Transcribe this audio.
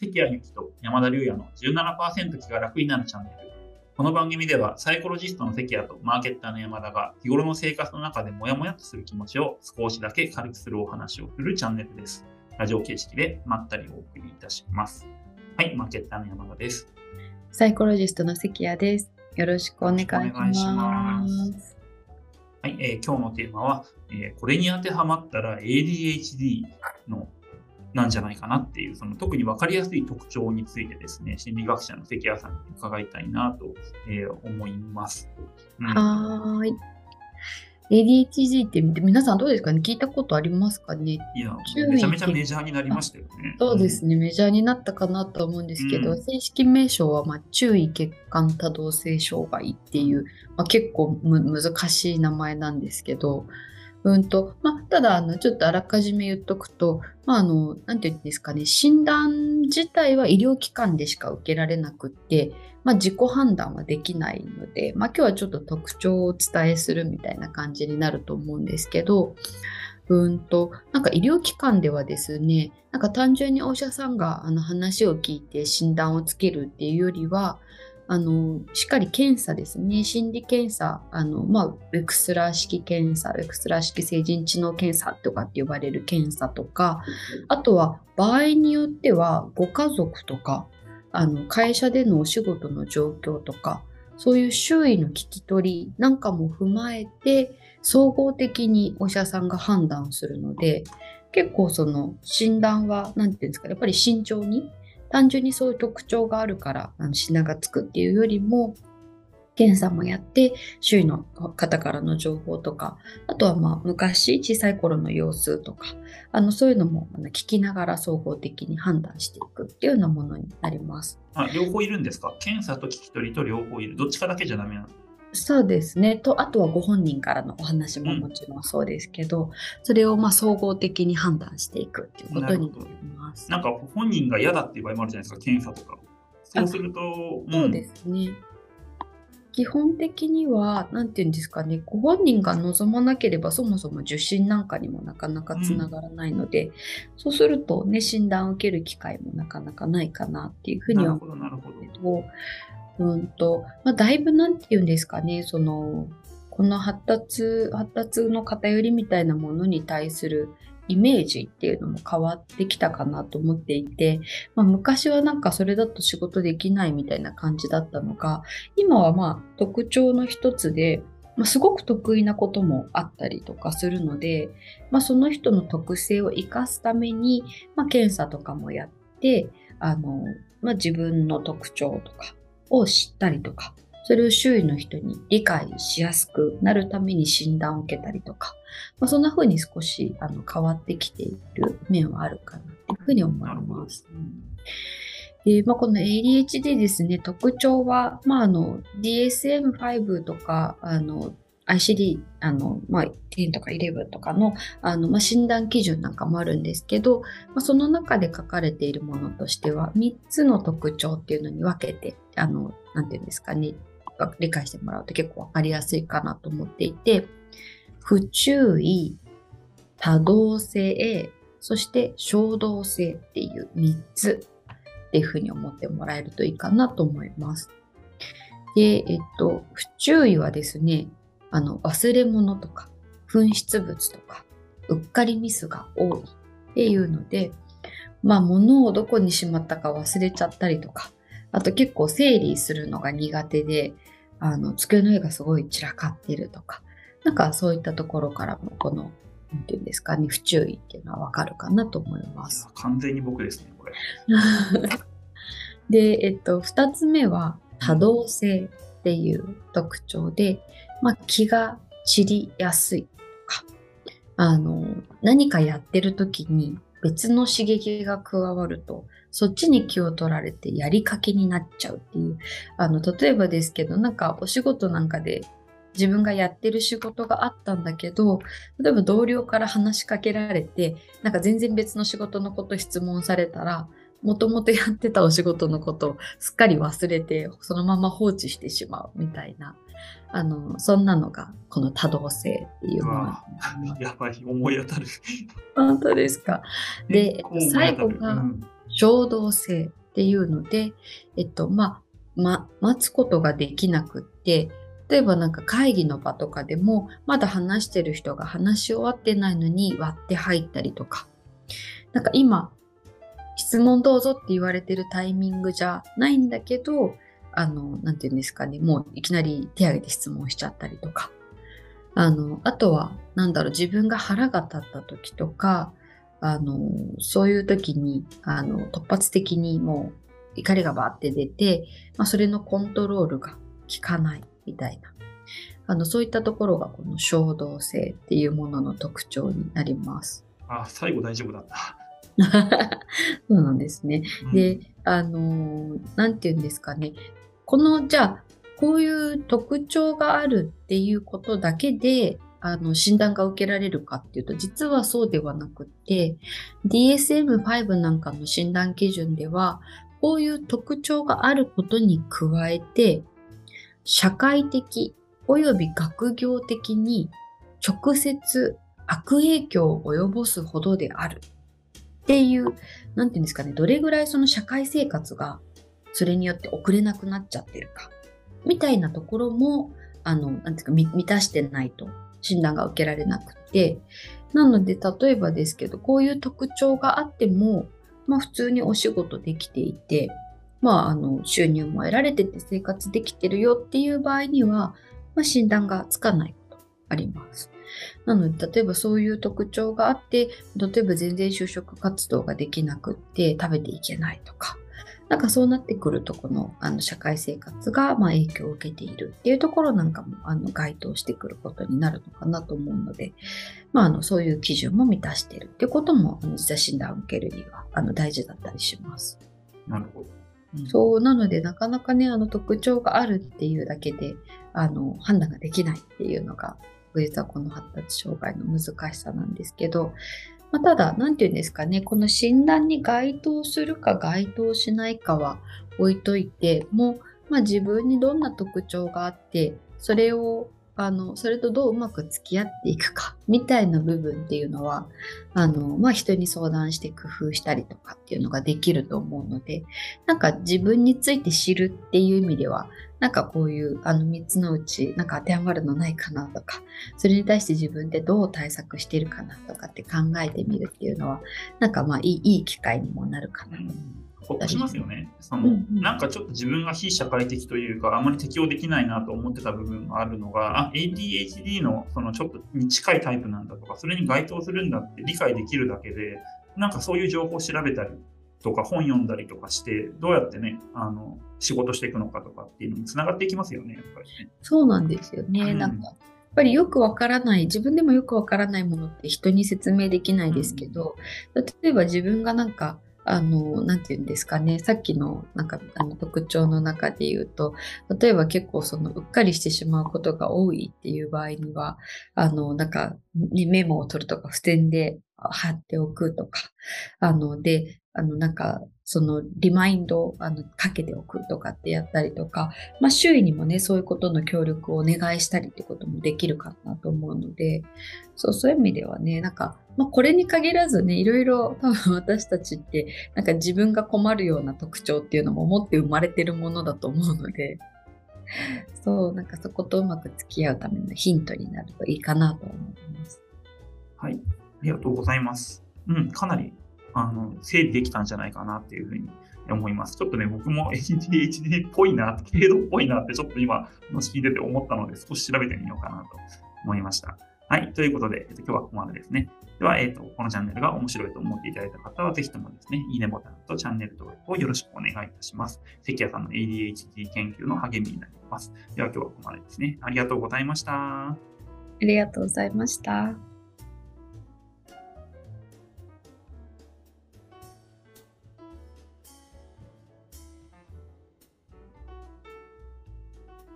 関谷由紀と山田龍也の17%気が楽になるチャンネル。この番組ではサイコロジストの関谷とマーケッターの山田が日頃の生活の中でモヤモヤとする気持ちを少しだけ軽くするお話をするチャンネルです。ラジオ形式でまったりお送りいたします。はい、マーケッターの山田です。サイコロジストの関谷です。よろしくお願いします。はい、えー、今日のテーマは、えー、これに当てはまったら ADHD のなんじゃないかなっていう、その特に分かりやすい特徴についてですね、心理学者の関谷さんに伺いたいなと、えー、思います。うん、はい。ADHD って皆さんどうですかね？聞いたことありますかね？いや、めちゃめちゃメジャーになりましたよね。そうですね、メジャーになったかなと思うんですけど、うん、正式名称は、まあ、注意欠陥多動性障害っていう、まあ、結構難しい名前なんですけど、うんと、まあ、ただ、あの、ちょっとあらかじめ言っとくと、まあ、あの、なんていうんですかね、診断自体は医療機関でしか受けられなくって、まあ、自己判断はできないので、まあ、今日はちょっと特徴をお伝えするみたいな感じになると思うんですけど、うんと、なんか医療機関ではですね、なんか単純にお医者さんがあの話を聞いて診断をつけるっていうよりは、あのしっかり検査ですね、心理検査、あのまあ、ウェクスラー式検査、ウェクスラー式成人知能検査とかって呼ばれる検査とか、あとは場合によってはご家族とか、あの会社でのお仕事の状況とか、そういう周囲の聞き取りなんかも踏まえて、総合的にお医者さんが判断するので、結構その診断は、何て言うんですか、やっぱり慎重に単純にそういう特徴があるからあの品がつくっていうよりも検査もやって周囲の方からの情報とかあとはまあ昔小さい頃の様子とかあのそういうのも聞きながら総合的に判断していくっていうようなものになります。あ両方いるんですか？検査と聞き取りと両方いる。どっちかだけじゃダメなの？そうですね。とあとはご本人からのお話ももちろんそうですけど、うん、それをまあ総合的に判断していくっていうことになります。なんか本人が嫌だっていう場合もあるじゃないですか。検査とか。そうすると、うん、そうですね。基本的には何て言うんですかね。ご本人が望まなければそもそも受診なんかにもなかなかつながらないので、うん、そうするとね診断を受ける機会もなかなかないかなっていうふうには思うんですけどうんと、まあ、だいぶなんて言うんですかね、その、この発達、発達の偏りみたいなものに対するイメージっていうのも変わってきたかなと思っていて、まあ、昔はなんかそれだと仕事できないみたいな感じだったのが、今はまあ特徴の一つで、まあ、すごく得意なこともあったりとかするので、まあ、その人の特性を生かすために、ま、検査とかもやって、あの、ま、自分の特徴とか、を知ったりとか、それを周囲の人に理解しやすくなるために診断を受けたりとか、まあ、そんな風に少しあの変わってきている面はあるかなというふうに思います。でまあ、この ADHD ですね、特徴は、まあ、あの DSM-5 とかあの ICD あの、まあ、10とか11とかのあの、まあ、診断基準なんかもあるんですけど、まあ、その中で書かれているものとしては3つの特徴っていうのに分けてあのなんていうんですかね理解してもらうと結構分かりやすいかなと思っていて不注意多動性そして衝動性っていう3つっていうふうに思ってもらえるといいかなと思います。で、えっと、不注意はですね、あの忘れ物とか紛失物とかうっかりミスが多いっていうのでまあ物をどこにしまったか忘れちゃったりとかあと結構整理するのが苦手であの机の上がすごい散らかってるとかなんかそういったところからもこの何て言うんですかね不注意っていうのはわかるかなと思います。完全に僕ですねこれ。でえっと2つ目は多動性っていう特徴で、まあ、気が散りやすいとか。あの何かやってる時に別の刺激が加わるとそっちに気を取られてやりかけになっちゃうっていう。あの例えばですけどなんかお仕事なんかで自分がやってる仕事があったんだけど例えば同僚から話しかけられてなんか全然別の仕事のこと質問されたらもともとやってたお仕事のことをすっかり忘れてそのまま放置してしまうみたいなあのそんなのがこの多動性っていうもの。やばい思い当たる。本当ですか？で最後が衝動性っていうので、えっと、まあ、ま、待つことができなくって、例えばなんか会議の場とかでも、まだ話してる人が話し終わってないのに割って入ったりとか、なんか今、質問どうぞって言われてるタイミングじゃないんだけど、あの、なんて言うんですかね、もういきなり手挙げて質問しちゃったりとか。あの、あとは、なんだろう、自分が腹が立った時とか、あの、そういう時に、あの、突発的にもう怒りがバーって出て、まあ、それのコントロールが効かないみたいな。あの、そういったところがこの衝動性っていうものの特徴になります。あ、最後大丈夫だった。そうなんですね。うん、で、あの、なんて言うんですかね。この、じゃあ、こういう特徴があるっていうことだけで、あの、診断が受けられるかっていうと、実はそうではなくて、DSM-5 なんかの診断基準では、こういう特徴があることに加えて、社会的及び学業的に直接悪影響を及ぼすほどであるっていう、なんていうんですかね、どれぐらいその社会生活がそれによって遅れなくなっちゃってるか、みたいなところも、あの、なんていうか、満たしてないと診断が受けられなくて、なので、例えばですけど、こういう特徴があっても、まあ普通にお仕事できていて、まああの収入も得られてて生活できてるよっていう場合には、まあ、診断がつかない。あります。なので、例えばそういう特徴があって、例えば全然就職活動ができなくって食べていけないとか、なんかそうなってくると、このあの社会生活がま影響を受けているっていうところなんかもあの該当してくることになるのかなと思うので、まあ、あのそういう基準も満たしているっていうことも、あの実は診断を受けるにはあの大事だったりします。なるほど。うん、そうなので、なかなかね、あの特徴があるっていうだけで、あの判断ができないっていうのが、実はこの発達障害の難しさなんですけど、まあ、ただ、何て言うんですかね、この診断に該当するか該当しないかは置いといて、も、まあ、自分にどんな特徴があって、それをあの、それとどううまく付き合っていくか、みたいな部分っていうのは、あの、まあ、人に相談して工夫したりとかっていうのができると思うので、なんか自分について知るっていう意味では、なんかこういうあの3つのうちなんか当てはまるのないかなとか、それに対して自分でどう対策してるかなとかって考えてみるっていうのは、なんかまあいいいい機会にもなるかなと思います。ほっとしますよね。その、うんうん、なんかちょっと自分が非社会的というか、あまり適応できないなと思ってた部分があるのが、あ、ADHD のそのちょっとに近いタイプなんだとか、それに該当するんだって理解できるだけで、なんかそういう情報を調べたりとか本読んだりとかして、どうやってね、あの、仕事していくのかとかっていうのにつながっていきますよね、やっぱりね。そうなんですよね。うん、なんか、やっぱりよくわからない、自分でもよくわからないものって人に説明できないですけど、うん、例えば自分がなんか、あの、なんて言うんですかね、さっきのなんかあの特徴の中で言うと、例えば結構そのうっかりしてしまうことが多いっていう場合には、あの、なんかメモを取るとか付箋で貼っておくとか、あの、で、あの、なんか、そのリマインドをあのかけておくとかってやったりとか、まあ、周囲にもね、そういうことの協力をお願いしたりってこともできるかなと思うので、そう、そういう意味ではね、なんか、まあ、これに限らずね、いろいろ多分私たちって、なんか自分が困るような特徴っていうのも持って生まれてるものだと思うので、そう、なんかそことうまく付き合うためのヒントになるといいかなと思います。はい、ありがとうございます。うん、かなりあの整理できたんじゃないかなっていうふうに思います。ちょっとね、僕も ADHD っぽいな、軽度っぽいなってちょっと今話聞いてて思ったので、少し調べてみようかなと思いました。はい。ということで、えっと、今日はここまでですね。では、えっと、このチャンネルが面白いと思っていただいた方は、ぜひともですね、いいねボタンとチャンネル登録をよろしくお願いいたします。関谷さんの ADHD 研究の励みになります。では、今日はここまでですね。ありがとうございました。ありがとうございました。